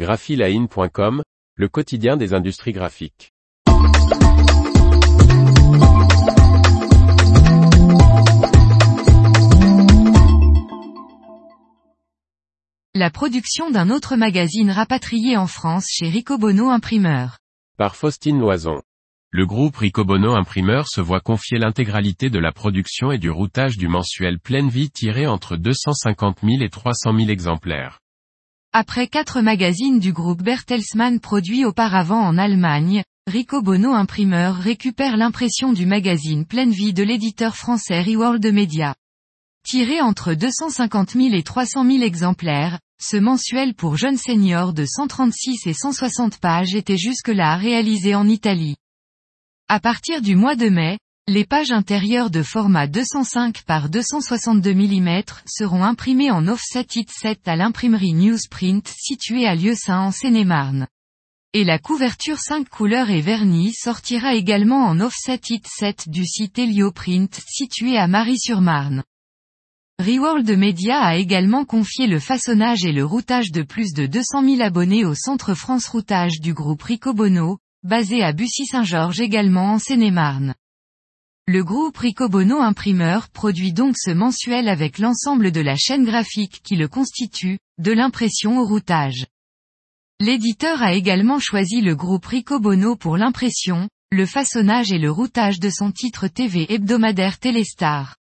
graphiline.com, le quotidien des industries graphiques. La production d'un autre magazine rapatrié en France chez Ricobono Imprimeur. Par Faustine Loison. Le groupe Ricobono Imprimeur se voit confier l'intégralité de la production et du routage du mensuel Pleine Vie tiré entre 250 000 et 300 000 exemplaires. Après quatre magazines du groupe Bertelsmann produits auparavant en Allemagne, Ricobono Imprimeur récupère l'impression du magazine Pleine Vie de l'éditeur français Reworld Media. Tiré entre 250 000 et 300 000 exemplaires, ce mensuel pour jeunes seniors de 136 et 160 pages était jusque-là réalisé en Italie. À partir du mois de mai, les pages intérieures de format 205 par 262 mm seront imprimées en offset it 7 à l'imprimerie Newsprint située à Lieusaint en Seine-et-Marne. Et la couverture 5 couleurs et vernis sortira également en offset it 7 du site Helioprint situé à Marie-sur-Marne. Reworld Media a également confié le façonnage et le routage de plus de 200 000 abonnés au Centre France Routage du groupe Ricobono, basé à Bussy-Saint-Georges également en Seine-et-Marne. Le groupe Ricobono Imprimeur produit donc ce mensuel avec l'ensemble de la chaîne graphique qui le constitue, de l'impression au routage. L'éditeur a également choisi le groupe Ricobono pour l'impression, le façonnage et le routage de son titre TV hebdomadaire Téléstar.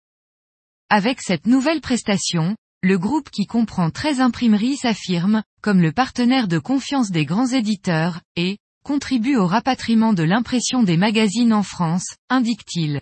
Avec cette nouvelle prestation, le groupe qui comprend 13 imprimeries s'affirme, comme le partenaire de confiance des grands éditeurs, et, contribue au rapatriement de l'impression des magazines en France, indique-t-il.